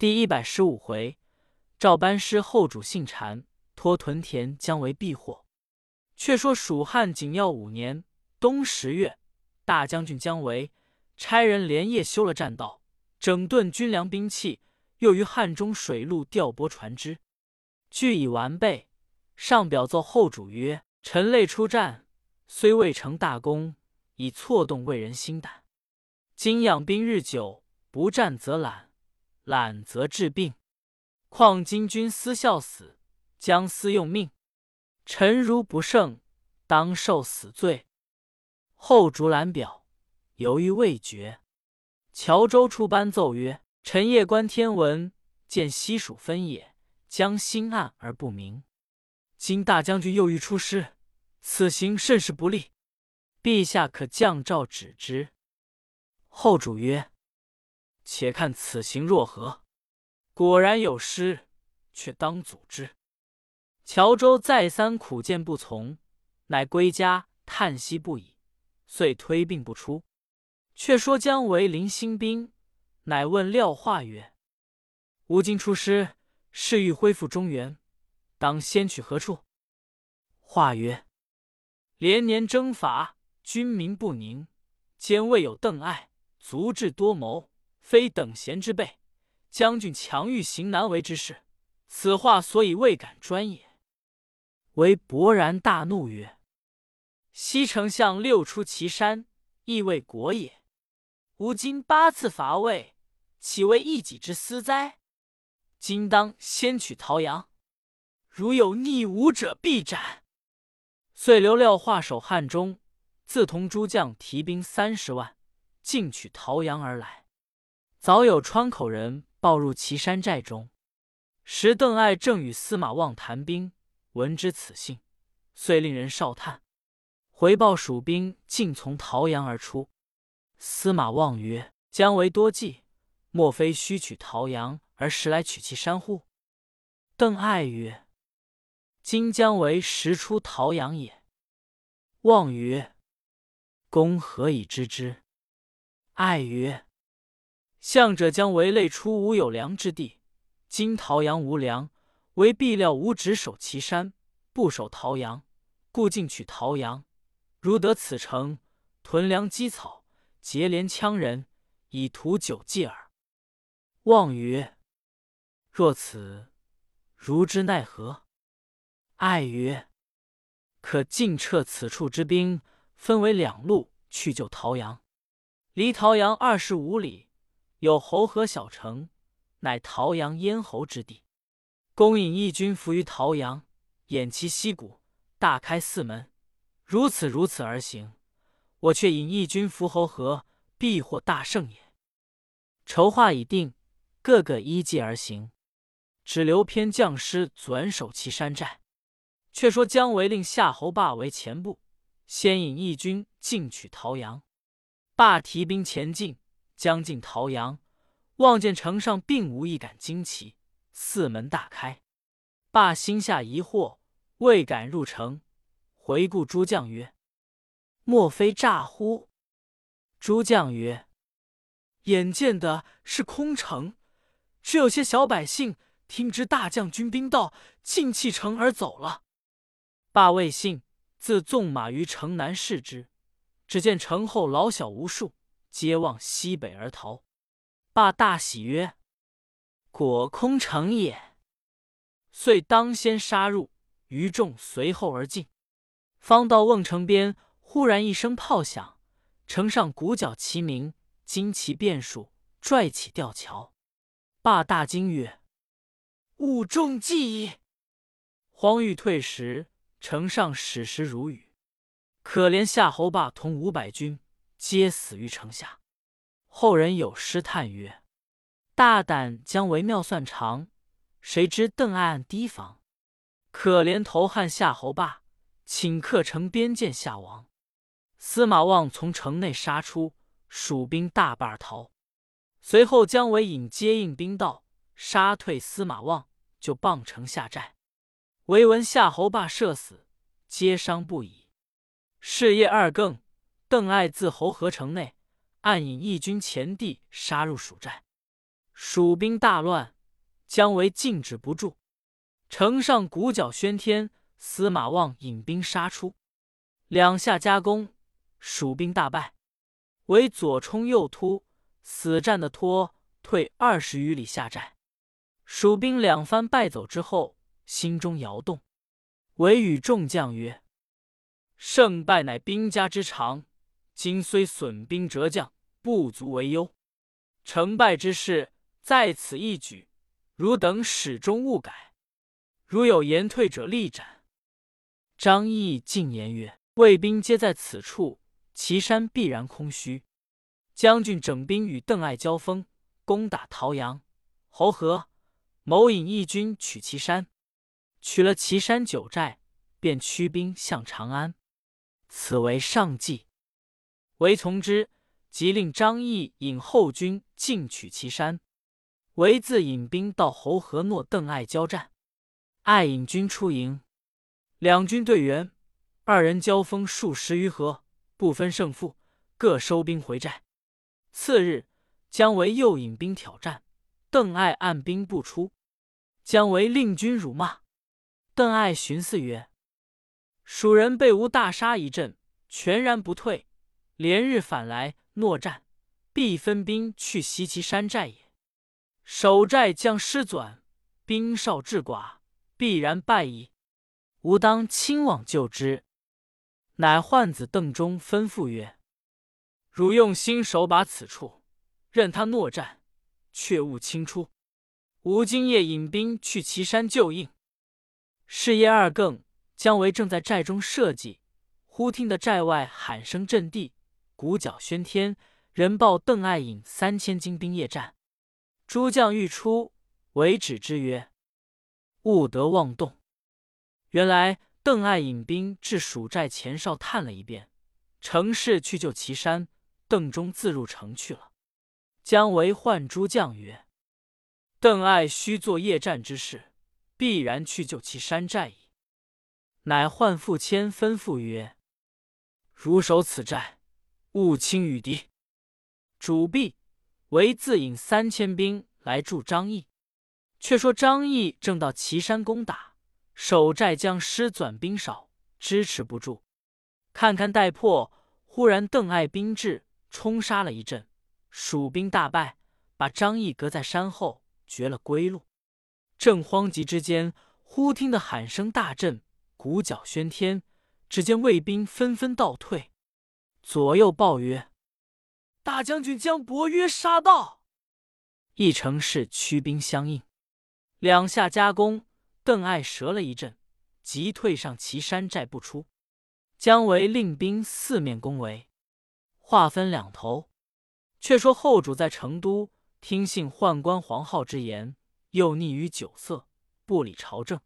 第一百十五回，赵班师后主姓禅，托屯田将为避祸。却说蜀汉景耀五年冬十月，大将军姜维差人连夜修了栈道，整顿军粮兵器，又于汉中水路调拨船只，俱已完备。上表奏后主曰：“臣累出战，虽未成大功，已错动魏人心胆。今养兵日久，不战则懒，懒则治病。况今君思孝死，将思用命。臣如不胜，当受死罪。”后竹览表，犹豫未决。乔州出班奏曰：“臣夜观天文，见西蜀分野，将星暗而不明。”今大将军又欲出师，此行甚是不利。陛下可降诏止之。后主曰：“且看此行若何？果然有失，却当阻之。”乔州再三苦谏不从，乃归家叹息不已，遂推病不出。却说姜维临兴兵，乃问廖化曰：“吾今出师，是欲恢复中原。”当先去何处？话曰：连年征伐，军民不宁，兼未有邓艾，足智多谋，非等闲之辈。将军强欲行难为之事，此话所以未敢专也。为勃然大怒曰：西丞相六出祁山，亦为国也。吾今八次伐魏，岂为一己之私哉？今当先取陶阳。如有逆吾者，必斩。遂留廖化守汉中，自同诸将提兵三十万，进取陶阳而来。早有川口人报入岐山寨中，时邓艾正与司马望谈兵，闻知此信，遂令人哨探，回报蜀兵尽从陶阳而出。司马望曰：“姜维多计，莫非虚取陶阳而实来取其山乎？”邓艾曰。今将为实出陶阳也。望曰：“公何以知之？”爱曰：“向者将为累出无有粮之地，今陶阳无粮，为必料吾只守岐山，不守陶阳，故进取陶阳。如得此城，屯粮积草，结连羌人，以图久计耳。”望曰：“若此，如之奈何？”爱曰：“可尽撤此处之兵，分为两路去救陶阳。离陶阳二十五里，有侯河小城，乃陶阳咽喉之地。公引义军伏于陶阳，掩其溪谷，大开四门，如此如此而行。我却引义军伏侯河，必获大胜也。筹划已定，个个依计而行，只留偏将师转守其山寨。”却说姜维令夏侯霸为前部，先引义军进取陶阳。霸提兵前进，将近陶阳，望见城上并无一杆旌旗，四门大开。霸心下疑惑，未敢入城，回顾诸将曰：“莫非诈乎？”诸将曰：“眼见的是空城，只有些小百姓听知大将军兵到，尽弃城而走了。”霸未信，自纵马于城南视之，只见城后老小无数，皆望西北而逃。霸大喜曰：“果空城也！”遂当先杀入，余众随后而进。方到瓮城边，忽然一声炮响，城上鼓角齐鸣，旌旗遍数，拽起吊桥。霸大惊曰：“吾中计矣！”慌欲退时。城上矢石如雨，可怜夏侯霸同五百军皆死于城下。后人有诗叹曰：“大胆将为妙算长，谁知邓艾暗提防。可怜头汉夏侯霸，顷刻城边见夏王。”司马望从城内杀出，蜀兵大半逃。随后姜维引接应兵到，杀退司马望，就傍城下寨。唯闻夏侯霸射死，皆伤不已。是夜二更，邓艾自侯河城内暗引义军前地杀入蜀寨。蜀兵大乱，姜维静止不住。城上鼓角喧天，司马望引兵杀出，两下夹攻，蜀兵大败。为左冲右突，死战的拖退二十余里下寨。蜀兵两番败走之后，心中摇动，唯与众将曰：“胜败乃兵家之常，今虽损兵折将，不足为忧。成败之事在此一举，汝等始终勿改。如有言退者，立斩。”张毅进言曰：“魏兵皆在此处。”岐山必然空虚，将军整兵与邓艾交锋，攻打陶阳、侯河，谋引义军取岐山。取了岐山九寨，便驱兵向长安。此为上计。韦从之，即令张翼引后军进取岐山。韦自引兵到侯河，诺邓艾交战。艾引军出营，两军对员，二人交锋数十余合。不分胜负，各收兵回寨。次日，姜维又引兵挑战，邓艾按兵不出。姜维令军辱骂。邓艾寻思曰：“蜀人被吾大杀一阵，全然不退，连日反来，诺战，必分兵去袭其山寨也。守寨将失转，兵少志寡，必然败矣。吾当亲往救之。”乃唤子邓忠吩咐曰：“汝用心守把此处，任他诺战，却勿轻出。吾今夜引兵去岐山救应。”是夜二更，姜维正在寨中设计，忽听得寨外喊声震地，鼓角喧天，人报邓艾引三千精兵夜战。诸将欲出，为止之曰：“勿得妄动。”原来。邓艾引兵至蜀寨前哨探了一遍，程氏去救岐山。邓忠自入城去了。姜维唤诸将曰：“邓艾须做夜战之事，必然去救其山寨矣。”乃唤傅谦吩咐曰：“如守此寨，勿轻与敌。”主毕，为自引三千兵来助张毅。却说张毅正到岐山攻打。守寨将失转兵少，支持不住。看看待破，忽然邓艾兵至，冲杀了一阵，蜀兵大败，把张毅隔在山后，绝了归路。正慌急之间，忽听得喊声大震，鼓角喧天，只见魏兵纷纷倒退。左右报曰：“大将军将伯约杀到。”一城市驱兵相应，两下夹攻。邓艾折了一阵，急退上岐山寨不出。姜维令兵四面攻围，划分两头。却说后主在成都，听信宦官黄皓之言，又溺于酒色，不理朝政。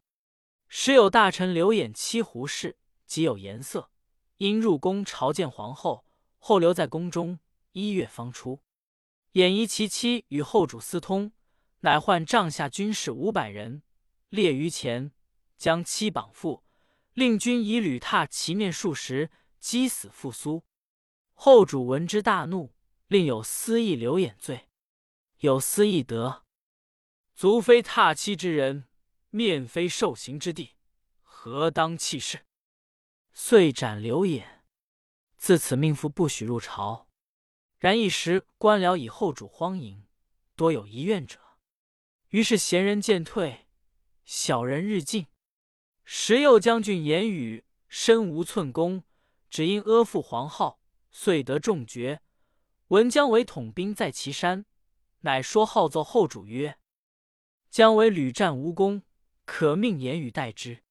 时有大臣刘演七胡氏，极有颜色，因入宫朝见皇后，后留在宫中一月方出。演疑其妻与后主私通，乃唤帐下军士五百人。列于前，将妻绑缚，令军以履踏其面数十，击死复苏。后主闻之大怒，令有私议刘演罪。有私议得，足非踏妻之人，面非受刑之地，何当弃市？遂斩刘演。自此命妇不许入朝。然一时官僚以后主荒淫，多有遗怨者，于是贤人渐退。小人日进，时右将军言语身无寸功，只因阿附皇号，遂得重爵。闻姜维统兵在岐山，乃说号奏后主曰：“姜维屡战无功，可命言语代之。”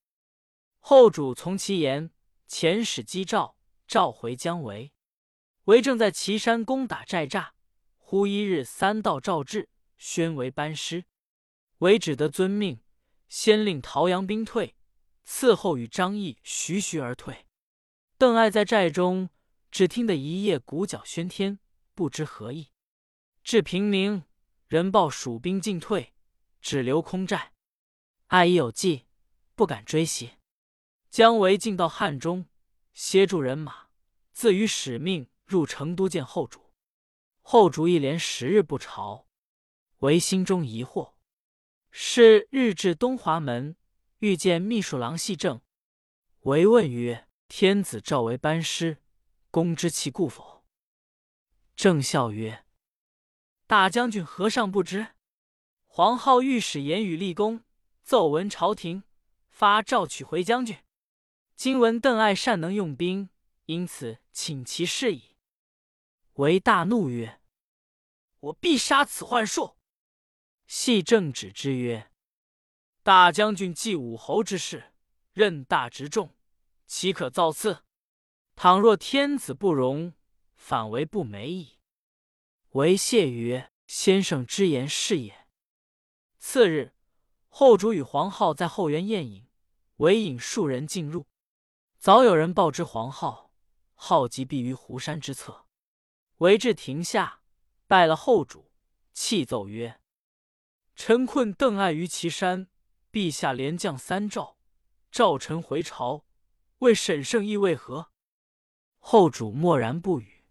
后主从其言，遣使击赵，召回姜维。维正在岐山攻打寨栅，忽一日三道诏至，宣为班师。维只得遵命。先令陶阳兵退，伺候与张毅徐徐而退。邓艾在寨中，只听得一夜鼓角喧天，不知何意。至平明，人报蜀兵进退，只留空寨。艾已有计，不敢追袭。姜维进到汉中，歇住人马，自与使命入成都见后主。后主一连十日不朝。为心中疑惑。是日至东华门，遇见秘书郎系正，为问曰：“天子召为班师，公知其故否？”正笑曰：“大将军何尚不知？皇后御史言语立功，奏闻朝廷发诏取回将军。今闻邓艾善能用兵，因此请其事矣。”为大怒曰：“我必杀此幻术！”系正指之曰：“大将军继武侯之事，任大执重，岂可造次？倘若天子不容，反为不美矣。”为谢曰：“先生之言是也。”次日，后主与黄皓在后园宴饮，唯引数人进入。早有人报知黄皓，皓即避于湖山之侧。为至亭下，拜了后主，泣奏曰：“臣困邓艾于岐山，陛下连降三诏，召臣回朝，为审圣意为何？”后主默然不语。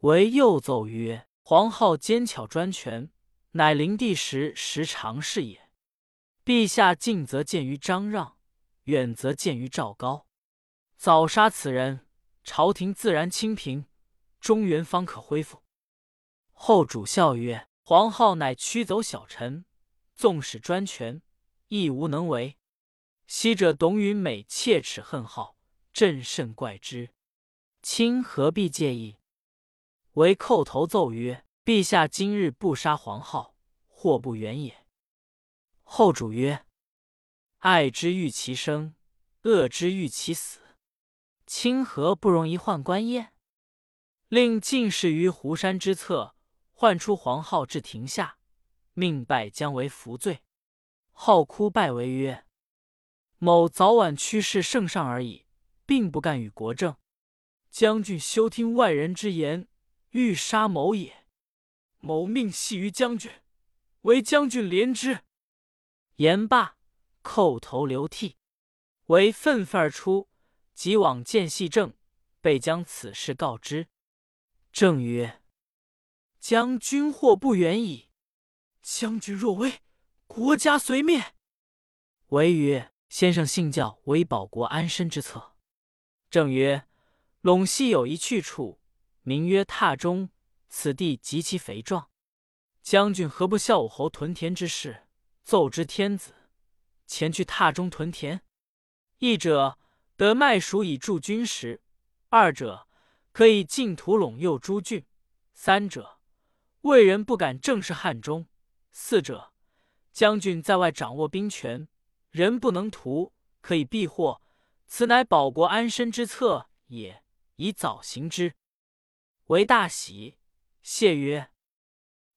为又奏曰：“黄皓奸巧专权，乃灵帝时时常事也。陛下近则见于张让，远则见于赵高，早杀此人，朝廷自然清平。”中原方可恢复。后主笑曰：“黄皓乃驱走小臣，纵使专权，亦无能为。昔者董允美切齿恨号，朕甚怪之。卿何必介意？”唯叩头奏曰：“陛下今日不杀黄皓，祸不远也。”后主曰：“爱之欲其生，恶之欲其死。清河不容一宦官耶？”令进士于湖山之侧，唤出黄皓至庭下，命拜姜维服罪。浩哭拜为曰：“某早晚驱使圣上而已，并不干与国政。将军休听外人之言，欲杀某也。某命系于将军，唯将军怜之。”言罢，叩头流涕。为愤愤而出，即往见系正，备将此事告知。正曰：“将军祸不远矣。将军若危，国家随灭。”为曰：“先生信教，为保国安身之策。”正曰：“陇西有一去处，名曰榻中，此地极其肥壮。将军何不效武侯屯田之事，奏知天子，前去榻中屯田？一者得麦黍以助军食，二者。”可以进土陇右诸郡。三者，魏人不敢正视汉中；四者，将军在外掌握兵权，人不能图，可以避祸。此乃保国安身之策也，以早行之。为大喜，谢曰：“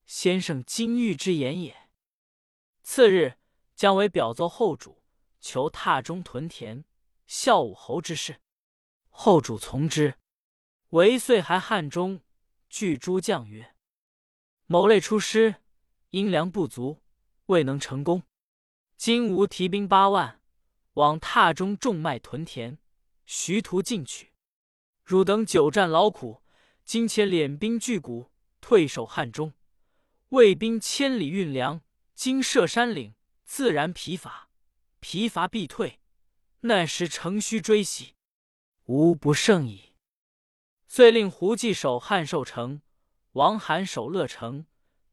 先生金玉之言也。”次日，姜维表奏后主，求榻中屯田，孝武侯之事。后主从之。为遂还汉中，据诸将曰：“某类出师，因粮不足，未能成功。今吾提兵八万，往榻中种麦屯田，徐图进取。汝等久战劳苦，今且敛兵拒谷，退守汉中。魏兵千里运粮，今涉山岭，自然疲乏，疲乏必退。那时乘虚追袭，无不胜矣。”遂令胡济守汉寿城，王罕守乐城，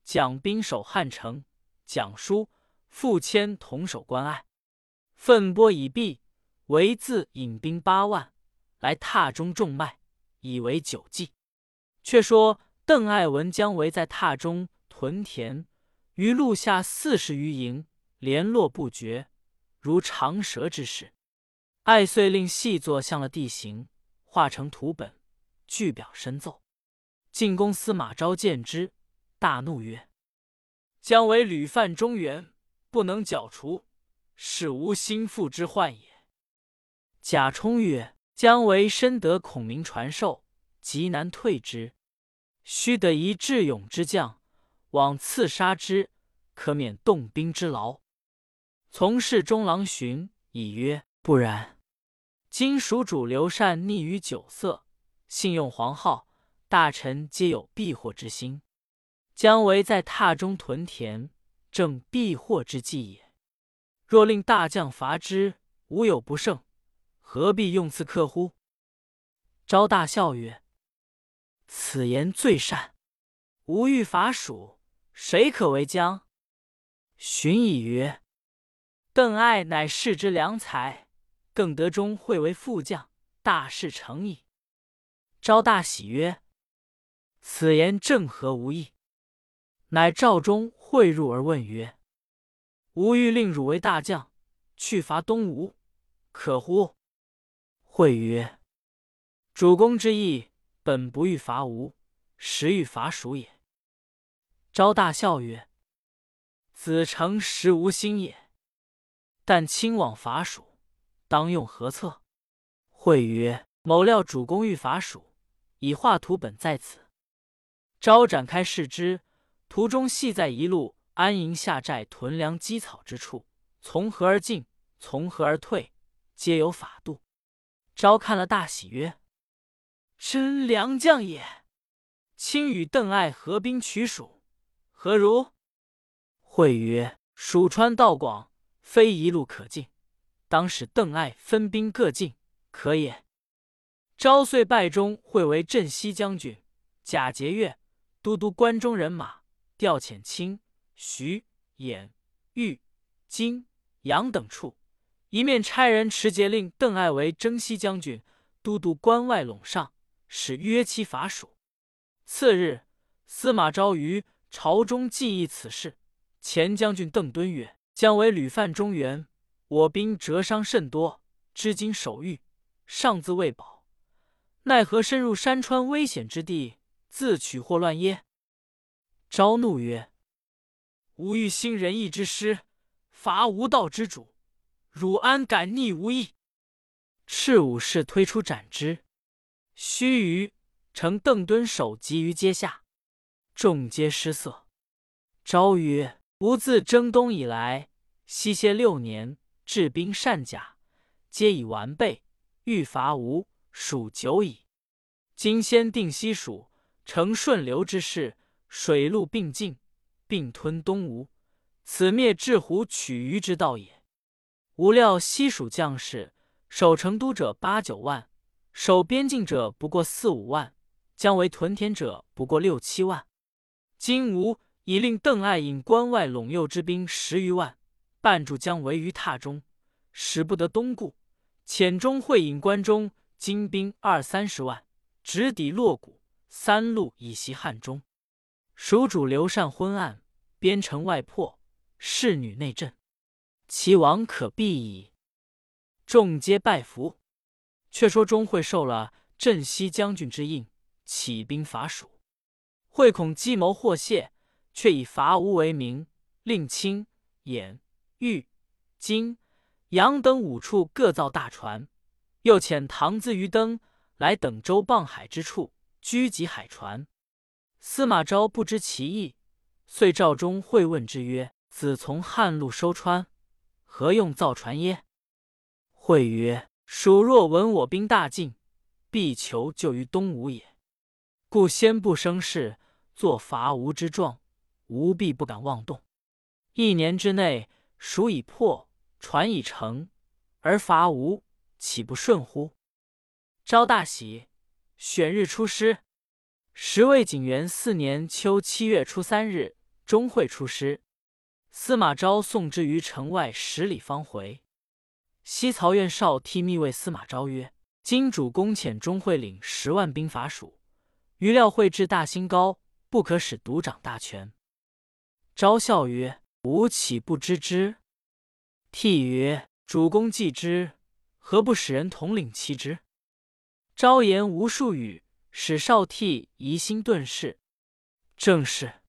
蒋兵守汉城，蒋叔、傅谦同守关隘。奋波已毕，唯自引兵八万来榻中种麦，以为久计。却说邓艾闻姜维在榻中屯田，于路下四十余营，联络不绝，如长蛇之势。艾遂令细作向了地形，画成图本。具表申奏，进宫司马昭见之，大怒曰：“姜维屡犯中原，不能剿除，是无心腹之患也。”贾充曰：“姜维深得孔明传授，极难退之，须得一智勇之将，往刺杀之，可免动兵之劳。”从事中郎荀以曰：“不然，今蜀主刘禅溺于酒色。”信用黄皓，大臣皆有避祸之心。姜维在榻中屯田，正避祸之计也。若令大将伐之，无有不胜，何必用刺客乎？”昭大笑曰：“此言最善。吾欲伐蜀，谁可为将？”荀彧曰：“邓艾乃世之良才，更得中会为副将，大事成矣。”昭大喜曰：“此言正合吾意。”乃召中会入而问曰：“吾欲令汝为大将，去伐东吴，可乎？”会曰：“主公之意，本不欲伐吴，实欲伐蜀也。”昭大笑曰：“子诚实无心也。但亲往伐蜀，当用何策？”会曰：“某料主公欲伐蜀，以画图本在此。”昭展开视之。途中系在一路安营下寨屯粮积草之处，从何而进，从何而退，皆有法度。昭看了，大喜曰：“真良将也！卿与邓艾合兵取蜀，何如？”会曰：“蜀川道广，非一路可进，当使邓艾分兵各进，可也。”昭遂拜中会为镇西将军，假节钺都督关中人马。调遣清、徐、兖、豫、荆、扬等处，一面差人持节令邓艾为征西将军，都督关外陇上，使约期伐蜀。次日，司马昭于朝中记忆此事。前将军邓敦曰：“姜维屡犯中原，我兵折伤甚多，至今守御，尚自未保，奈何深入山川危险之地，自取祸乱耶？”昭怒曰：“吾欲兴仁义之师，伐无道之主，汝安敢逆吾意？”赤武士推出斩之。须臾，乘邓敦首级于阶下，众皆失色。昭曰：“吾自征东以来，西歇六年，治兵善甲，皆已完备，欲伐吴蜀久矣。今先定西蜀，成顺流之势。”水陆并进，并吞东吴，此灭智虎取鱼之道也。无料西蜀将士守成都者八九万，守边境者不过四五万，将为屯田者不过六七万。今吴已令邓艾引关外陇右之兵十余万，绊住将围于榻中，使不得东顾。遣中会引关中精兵二三十万，直抵洛谷，三路以袭汉中。蜀主刘禅昏暗，边城外破，侍女内震，其亡可避矣。众皆拜服。却说钟会受了镇西将军之印，起兵伐蜀。会恐计谋获泄，却以伐吴为名，令清、兖、豫、荆、扬等五处各造大船，又遣唐咨、于登来等舟傍海之处，居集海船。司马昭不知其意，遂召中会问之曰：“子从汉路收川，何用造船耶？”会曰：“蜀若闻我兵大进，必求救于东吴也。故先不生事，作伐吴之状，吾必不敢妄动。一年之内，蜀已破，船已成，而伐吴，岂不顺乎？”昭大喜，选日出师。时魏景元四年秋七月初三日，钟会出师。司马昭送之于城外十里方回。西曹院少替密谓司马昭曰：“今主公遣钟会领十万兵伐蜀，余料会至大兴高，不可使独掌大权。”昭笑曰：“吾岂不知之？”替曰：“主公既知，何不使人统领其职？”昭言无数语。使少替疑心顿释，正是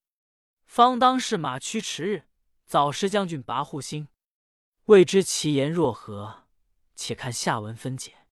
方当是马驱迟日，早失将军拔护心。未知其言若何？且看下文分解。